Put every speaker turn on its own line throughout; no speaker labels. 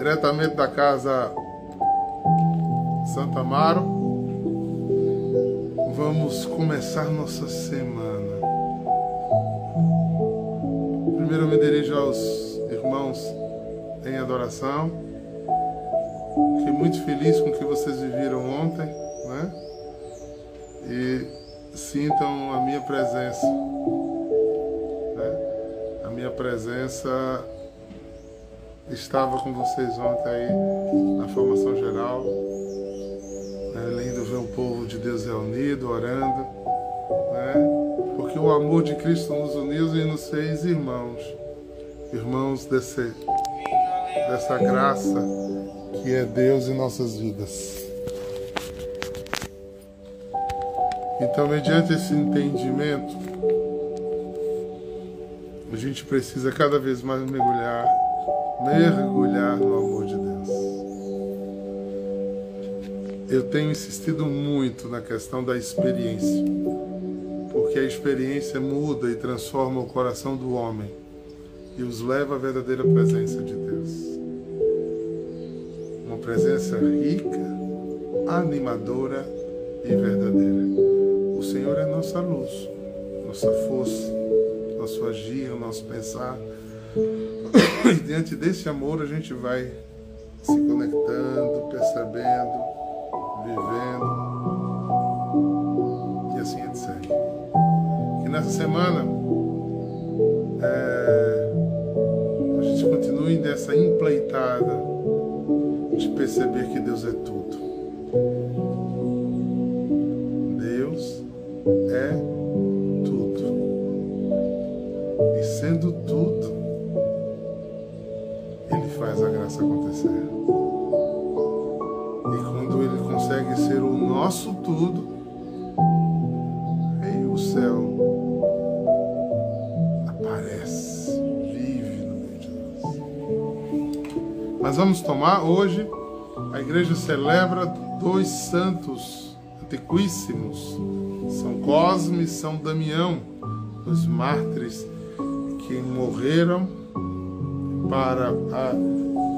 diretamente da casa Santa Amaro. Vamos começar nossa semana. Primeiro eu me dirijo aos irmãos em adoração. Fiquei muito feliz com o que vocês viveram ontem, né? E sintam a minha presença. Né? A minha presença estava com vocês ontem aí na formação geral. É lindo ver o povo de Deus reunido, orando, né? Porque o amor de Cristo nos uniu e nos fez irmãos, irmãos desse, dessa graça que é Deus em nossas vidas. Então, mediante esse entendimento, a gente precisa cada vez mais mergulhar mergulhar no amor de Deus. Eu tenho insistido muito na questão da experiência, porque a experiência muda e transforma o coração do homem e os leva à verdadeira presença de Deus. Uma presença rica, animadora e verdadeira. O Senhor é nossa luz, nossa força, nosso agir, nosso pensar e diante desse amor a gente vai se conectando, percebendo, vivendo e assim etc. E nessa semana é, a gente continue nessa empleitada de perceber que Deus é tudo. Tudo, o céu aparece, vive no meio de nós. Mas vamos tomar hoje, a igreja celebra dois santos antiquíssimos, São Cosme e São Damião, dois mártires que morreram para a,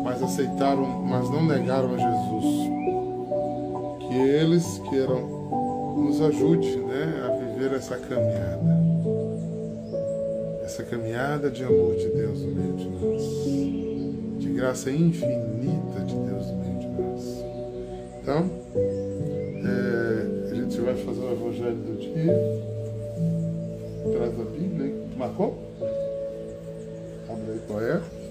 mas aceitaram, mas não negaram a Jesus. Que eles queiram nos ajude, né, a viver essa caminhada, essa caminhada de amor de Deus no meio de nós, de graça infinita de Deus no meio de nós. Então, é, a gente vai fazer o Evangelho do dia. Traz a Bíblia, hein? Marcou? Abre aí qual é.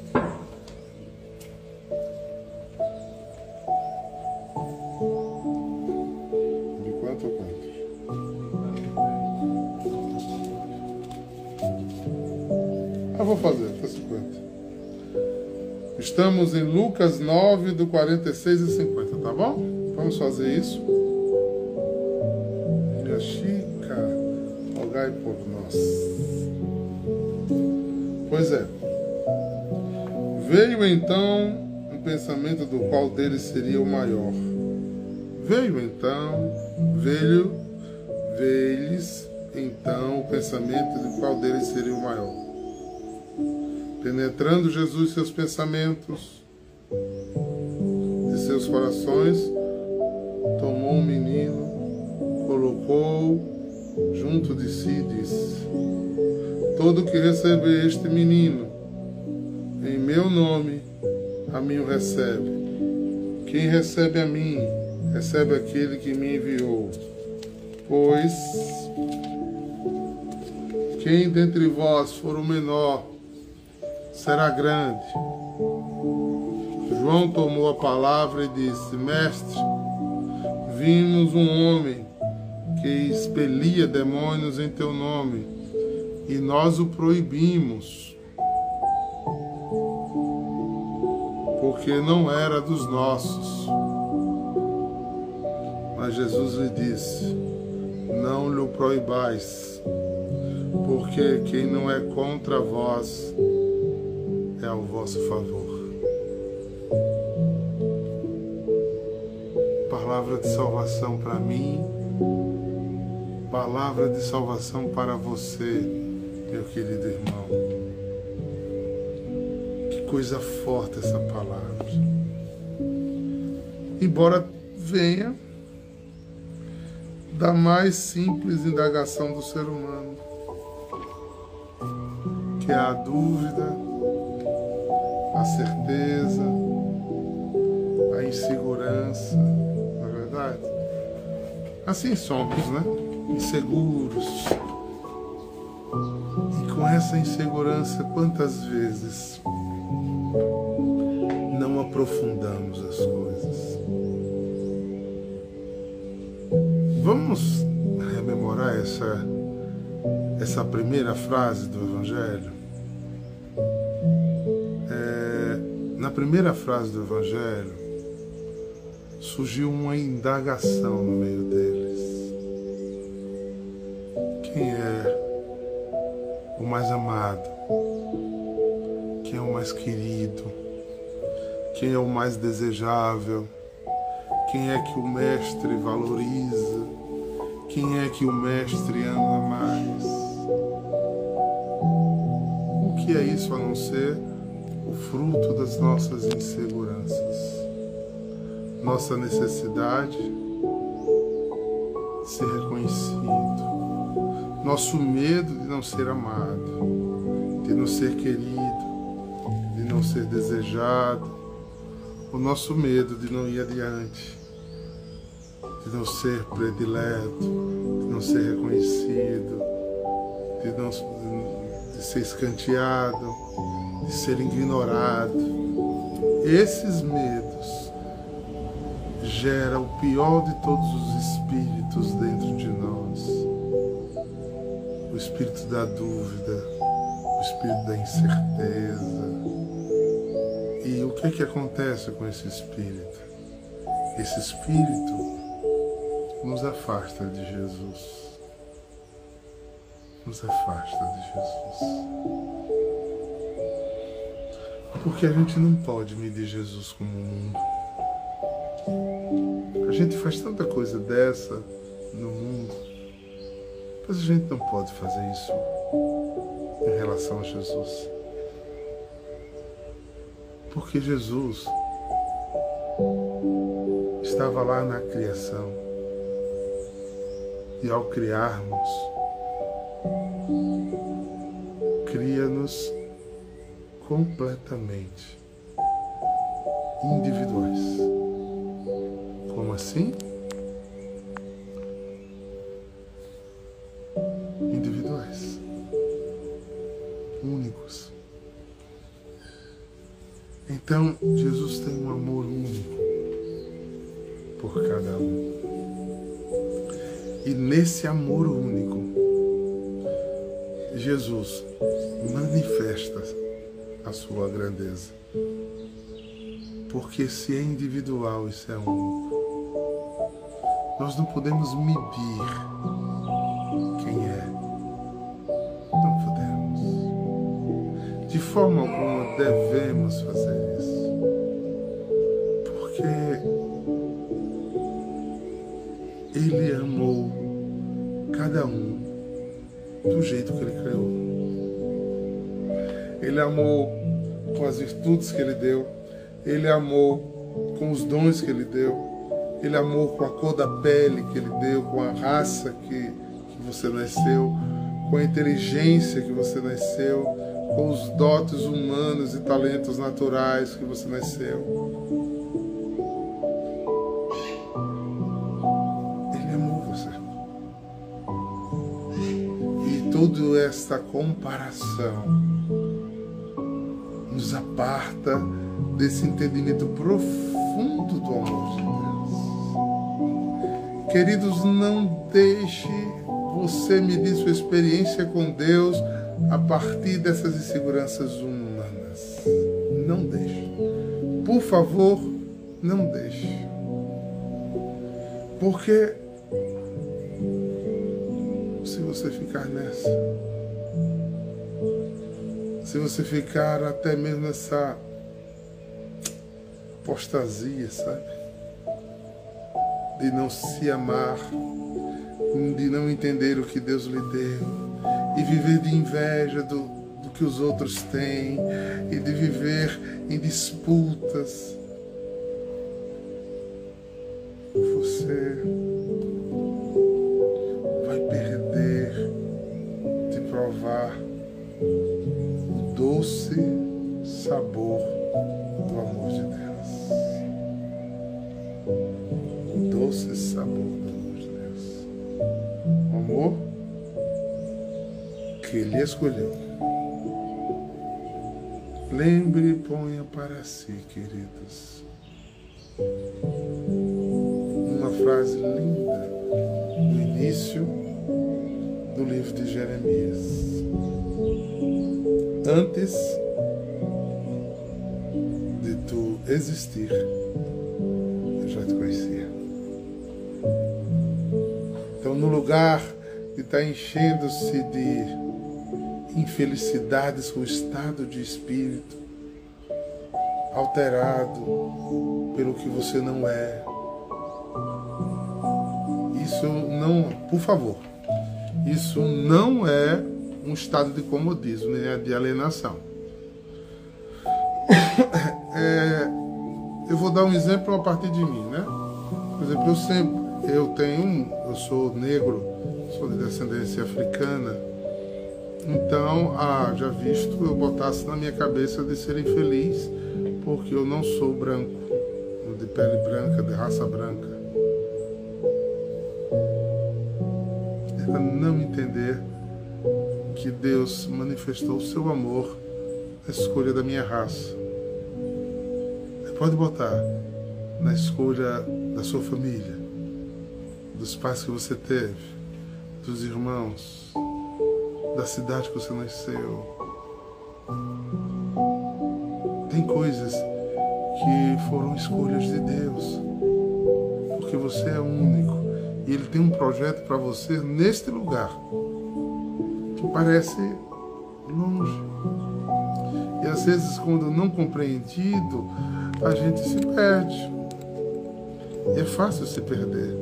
Ah, vou fazer, até 50. Estamos em Lucas 9, do 46 e 50, tá bom? Vamos fazer isso. Minha Chica, rogai por nós. Pois é. Veio então um pensamento do qual deles seria o maior. Veio então, veio, veio-lhes então o pensamento do qual deles seria o maior. Penetrando Jesus seus pensamentos, de seus corações, tomou um menino, colocou junto de si e disse: Todo que receber este menino, em meu nome, a mim o recebe. Quem recebe a mim, recebe aquele que me enviou. Pois quem dentre vós for o menor, será grande. João tomou a palavra e disse: Mestre, vimos um homem que expelia demônios em teu nome, e nós o proibimos, porque não era dos nossos. Mas Jesus lhe disse: Não lhe proibais, porque quem não é contra vós é ao vosso favor. Palavra de salvação para mim, palavra de salvação para você, meu querido irmão. Que coisa forte essa palavra. Embora venha da mais simples indagação do ser humano, que é a dúvida, a certeza, a insegurança, na é verdade? Assim somos, né? Inseguros. E com essa insegurança, quantas vezes não aprofundamos as coisas? Vamos rememorar essa, essa primeira frase do Evangelho? Na primeira frase do Evangelho, surgiu uma indagação no meio deles. Quem é o mais amado? Quem é o mais querido? Quem é o mais desejável? Quem é que o mestre valoriza? Quem é que o mestre ama mais? O que é isso a não ser o fruto das nossas inseguranças? Nossa necessidade de ser reconhecido, nosso medo de não ser amado, de não ser querido, de não ser desejado, o nosso medo de não ir adiante de não ser predileto, de não ser reconhecido, de, não, de ser escanteado, de ser ignorado. Esses medos geram o pior de todos os espíritos dentro de nós. O espírito da dúvida, o espírito da incerteza. E o que, é que acontece com esse espírito? Esse espírito nos afasta de Jesus. Nos afasta de Jesus. Porque a gente não pode medir Jesus como o mundo. A gente faz tanta coisa dessa no mundo, mas a gente não pode fazer isso em relação a Jesus. Porque Jesus estava lá na criação e ao criarmos, cria-nos completamente individuais. Como assim? Individuais, únicos. Então, Jesus tem um amor único por cada um. E nesse amor único, Jesus manifesta a sua grandeza. Porque se é individual, isso é único. Nós não podemos medir quem é. Não podemos. De forma alguma devemos fazer isso. Porque Ele amou cada um do jeito que ele criou. Ele amou com as virtudes que ele deu, ele amou com os dons que ele deu, ele amou com a cor da pele que ele deu, com a raça que, que você nasceu, com a inteligência que você nasceu, com os dotes humanos e talentos naturais que você nasceu. toda esta comparação aparta desse entendimento profundo do amor de Deus. Queridos, não deixe você medir sua experiência com Deus a partir dessas inseguranças humanas. Não deixe. Por favor, não deixe. Porque você ficar nessa. Se você ficar até mesmo nessa apostasia, sabe? De não se amar, de não entender o que Deus lhe deu e viver de inveja do, do que os outros têm e de viver em disputas. Você vai perder de provar doce sabor do amor de Deus. Doce sabor do amor de Deus. O amor que Ele escolheu. Lembre e ponha para si, queridos, uma frase linda no início do livro de Jeremias. Antes de tu existir, eu já te conhecia. Então, no lugar de estar enchendo-se de infelicidades com o estado de espírito alterado pelo que você não é. Isso não, por favor, isso não é um estado de comodismo, nem de alienação. É, eu vou dar um exemplo a partir de mim, né? Por exemplo, eu sempre, eu tenho, eu sou negro, sou de descendência africana, então, ah, já visto, eu botasse na minha cabeça de ser infeliz porque eu não sou branco, de pele branca, de raça branca. Era não entender que Deus manifestou o seu amor na escolha da minha raça. Pode botar na escolha da sua família, dos pais que você teve, dos irmãos, da cidade que você nasceu. Tem coisas que foram escolhas de Deus, porque você é único e Ele tem um projeto para você neste lugar que parece longe. E às vezes, quando não compreendido, a gente se perde. E é fácil se perder.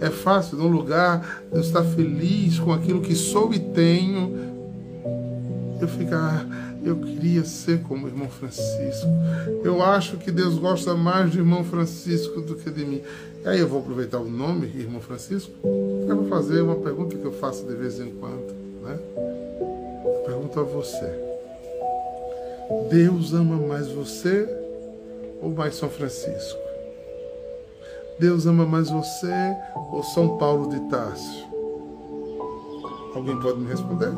É fácil, num lugar, eu estar feliz com aquilo que sou e tenho, eu ficar, eu queria ser como o irmão Francisco. Eu acho que Deus gosta mais do irmão Francisco do que de mim. E aí eu vou aproveitar o nome, irmão Francisco, vou fazer uma pergunta que eu faço de vez em quando. Né? pergunto a você. Deus ama mais você ou mais São Francisco? Deus ama mais você ou São Paulo de Tarso? Alguém pode me responder?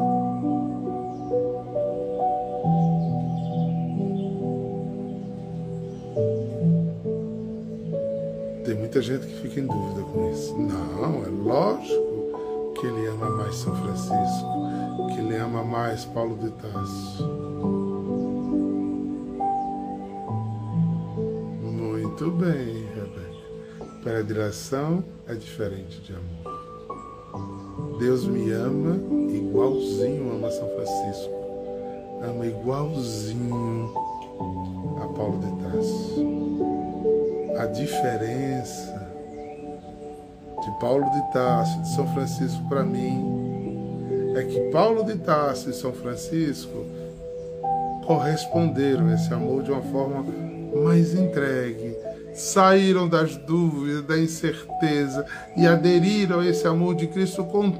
Tem muita gente que fica em dúvida com isso. Não, é lógico que ele ama mais São Francisco, que ele ama mais Paulo de Tarso. Muito bem. Predileção é diferente de amor. Deus me ama igualzinho ama São Francisco. Ama igualzinho a Paulo de Tarso. A diferença de Paulo de Tarso de São Francisco para mim é que Paulo de Tarso e São Francisco corresponderam a esse amor de uma forma mais entregue, saíram das dúvidas, da incerteza e aderiram a esse amor de Cristo com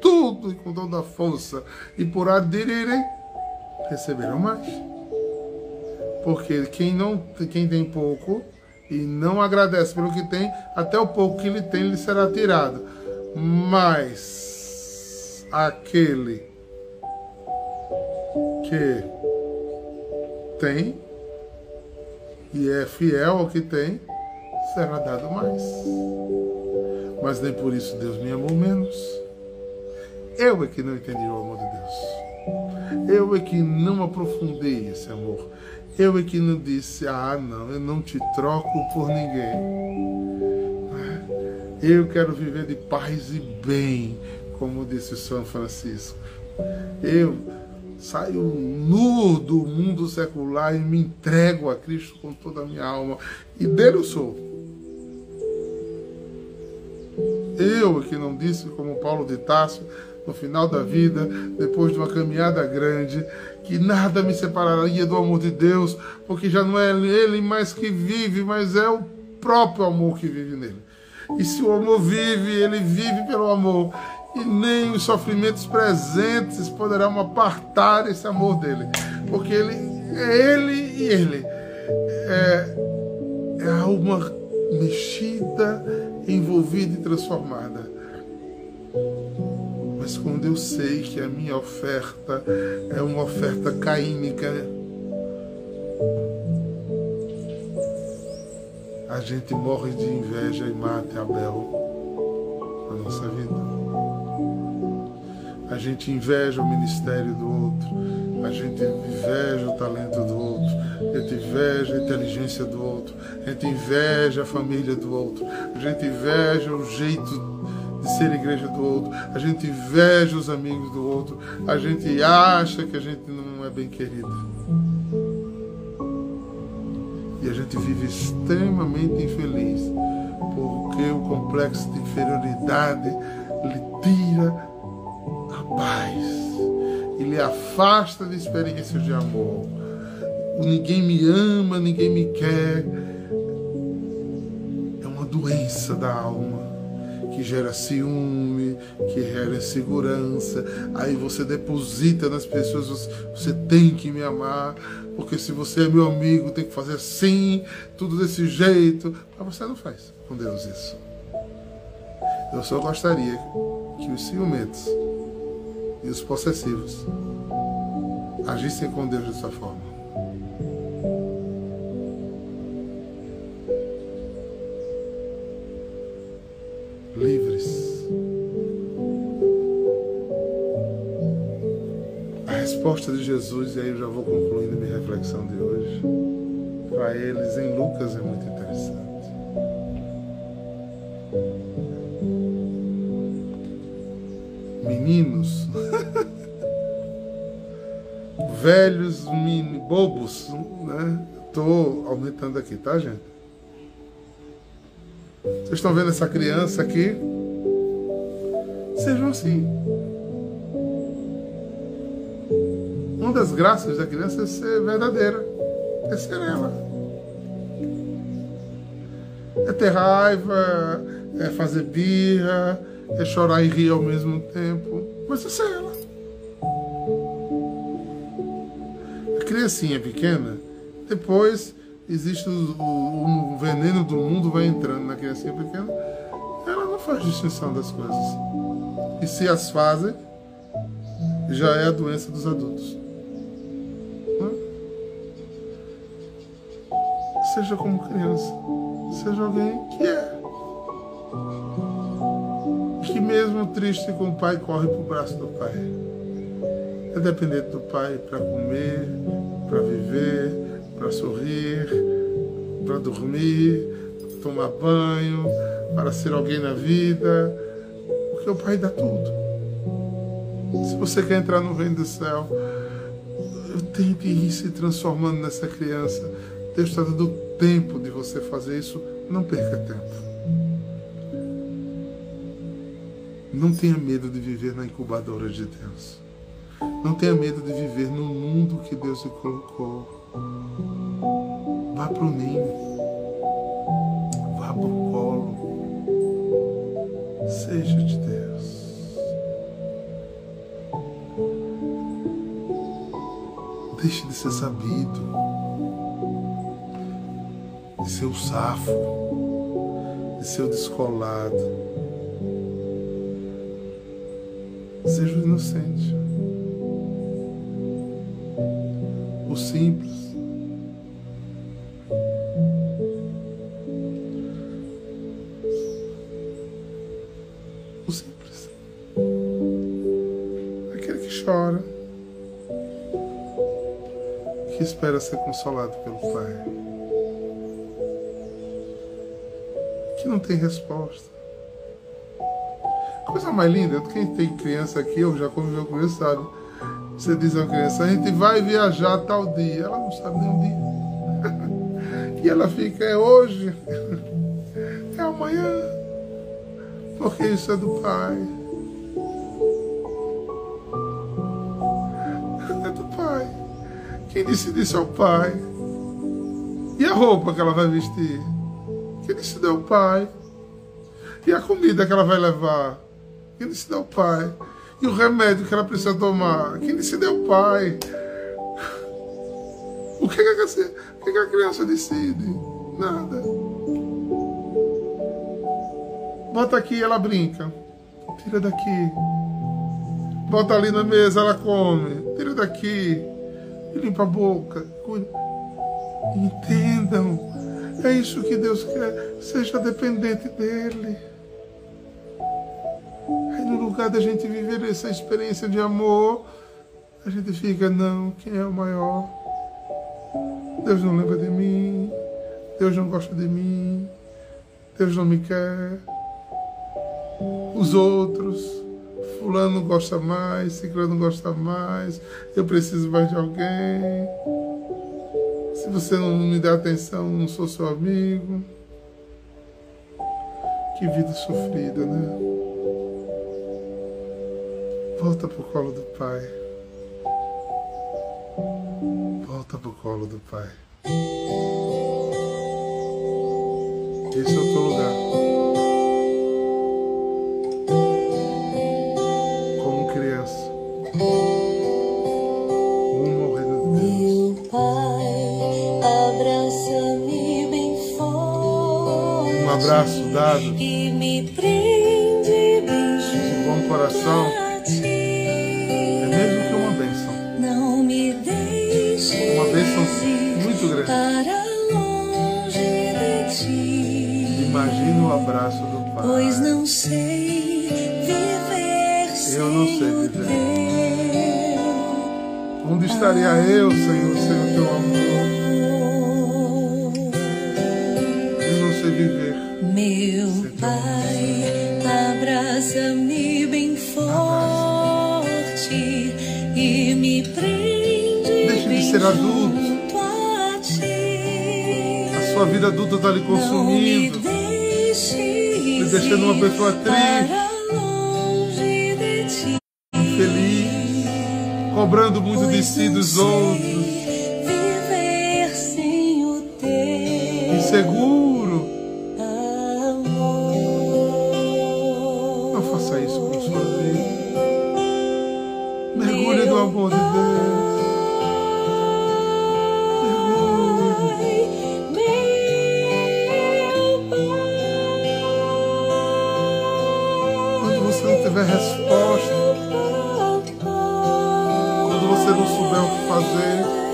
tudo e com toda a força. E por aderirem, receberam mais. Porque quem, não, quem tem pouco e não agradece pelo que tem, até o pouco que ele tem lhe será tirado. Mas aquele que tem e é fiel ao que tem, será dado mais. Mas nem por isso Deus me amou menos. Eu é que não entendi o amor de Deus. Eu é que não aprofundei esse amor. Eu é que não disse, ah, não, eu não te troco por ninguém. Eu quero viver de paz e bem, como disse São Francisco. Eu saio nu do mundo secular e me entrego a Cristo com toda a minha alma. E dele eu sou. Eu eu que não disse, como Paulo de Tarso, no final da vida, depois de uma caminhada grande, que nada me separaria do amor de Deus, porque já não é Ele mais que vive, mas é o próprio amor que vive nele. E se o amor vive, ele vive pelo amor. E nem os sofrimentos presentes poderão apartar esse amor dele. Porque ele é ele e ele. É, é a alma mexida, envolvida e transformada. Mas quando eu sei que a minha oferta é uma oferta caínica, a gente morre de inveja e mata Abel na nossa vida. A gente inveja o ministério do outro, a gente inveja o talento do outro, a gente inveja a inteligência do outro, a gente inveja a família do outro, a gente inveja o jeito ser igreja do outro, a gente inveja os amigos do outro, a gente acha que a gente não é bem querido. E a gente vive extremamente infeliz, porque o complexo de inferioridade lhe tira a paz e lhe afasta de experiências de amor. Ninguém me ama, ninguém me quer. É uma doença da alma que gera ciúme, que gera insegurança. Aí você deposita nas pessoas, você tem que me amar, porque se você é meu amigo, tem que fazer assim, tudo desse jeito. Mas você não faz com Deus isso. Eu só gostaria que os ciumentos e os possessivos agissem com Deus dessa forma. Resposta de Jesus, e aí eu já vou concluindo minha reflexão de hoje, para eles em Lucas é muito interessante. Meninos, velhos, mini, bobos, né? Estou aumentando aqui, tá, gente? Vocês estão vendo essa criança aqui? Sejam assim. Das graças da criança é ser verdadeira, é ser ela. É ter raiva, é fazer birra, é chorar e rir ao mesmo tempo, mas é ser ela. A criancinha pequena, depois existe o, o, o, veneno do mundo vai entrando na criancinha pequena, ela não faz distinção das coisas. E se as fazem, já é a doença dos adultos. Seja como criança, seja alguém que é. Que mesmo triste com o pai, corre para o braço do pai. É dependente do pai para comer, para viver, para sorrir, para dormir, para tomar banho, para ser alguém na vida, porque o Pai dá tudo. Se você quer entrar no reino do céu, eu tenho que ir se transformando nessa criança. Deus está dando tempo de você fazer isso. Não perca tempo. Não tenha medo de viver na incubadora de Deus. Não tenha medo de viver no mundo que Deus lhe colocou. Vá para o ninho. Vá para o colo. Seja de Deus. Deixe de ser sabido. De ser o safo. De ser o descolado. Seja o inocente. O simples. espera ser consolado pelo Pai. Não tem resposta. Coisa mais linda, quem tem criança aqui, ou já conviveu com isso, sabe? Você diz uma criança, a gente vai viajar tal dia. Ela não sabe nem o dia. e ela fica, é hoje, é amanhã.
Porque isso é do Pai. É do Pai. Quem decide isso é o Pai. E a roupa que ela vai vestir? Quem decide é o Pai. E a comida que ela vai levar? Quem decide é o Pai. E o remédio que ela precisa tomar? Quem decide é o Pai. O que, é que, o que, é que a criança decide? Nada. Bota aqui, ela brinca. Tira daqui. Bota ali na mesa, ela come. Tira daqui. E limpa a boca. Entendam. É isso que Deus quer. Seja dependente dEle. Aí no lugar da gente viver essa experiência de amor, a gente fica, não, quem é o maior? Deus não lembra de mim. Deus não gosta de mim. Deus não me quer os outros. Fulano gosta mais, Ciclano gosta mais, eu preciso mais de alguém. Se você não me dá atenção, não sou seu amigo. Que vida sofrida, né? Volta pro colo do Pai. Volta pro colo do Pai. Esse é o teu abraça-me bem forte e me prende. Deixe de ser adulto. A, a sua vida adulta está lhe consumindo, me deixando uma pessoa triste, infeliz, cobrando muito de si dos outros. resposta. Quando você não souber o que fazer,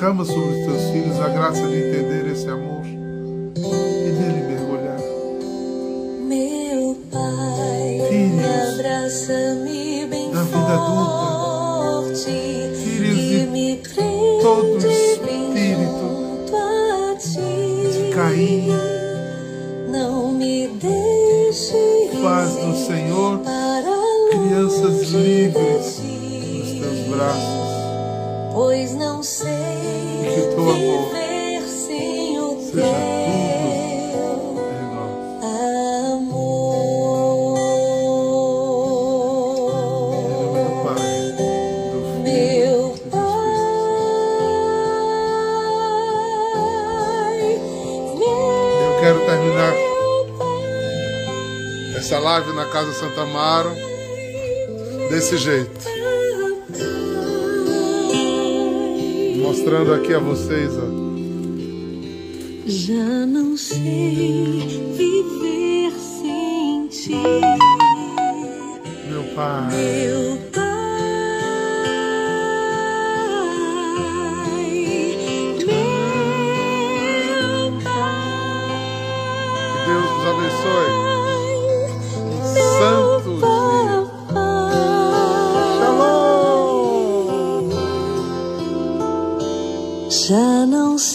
derrama sobre os teus filhos a graça de entender esse amor e dele mergulhar. Meu Pai, filhos, me bem na vida adulta, forte, filhos de me todo Casa Santa Amaro desse jeito. Mostrando aqui a vocês, ó. Já não sei viver sem ti.
Pai.
Meu Pai, meu Pai.
Que Deus nos abençoe.
Já não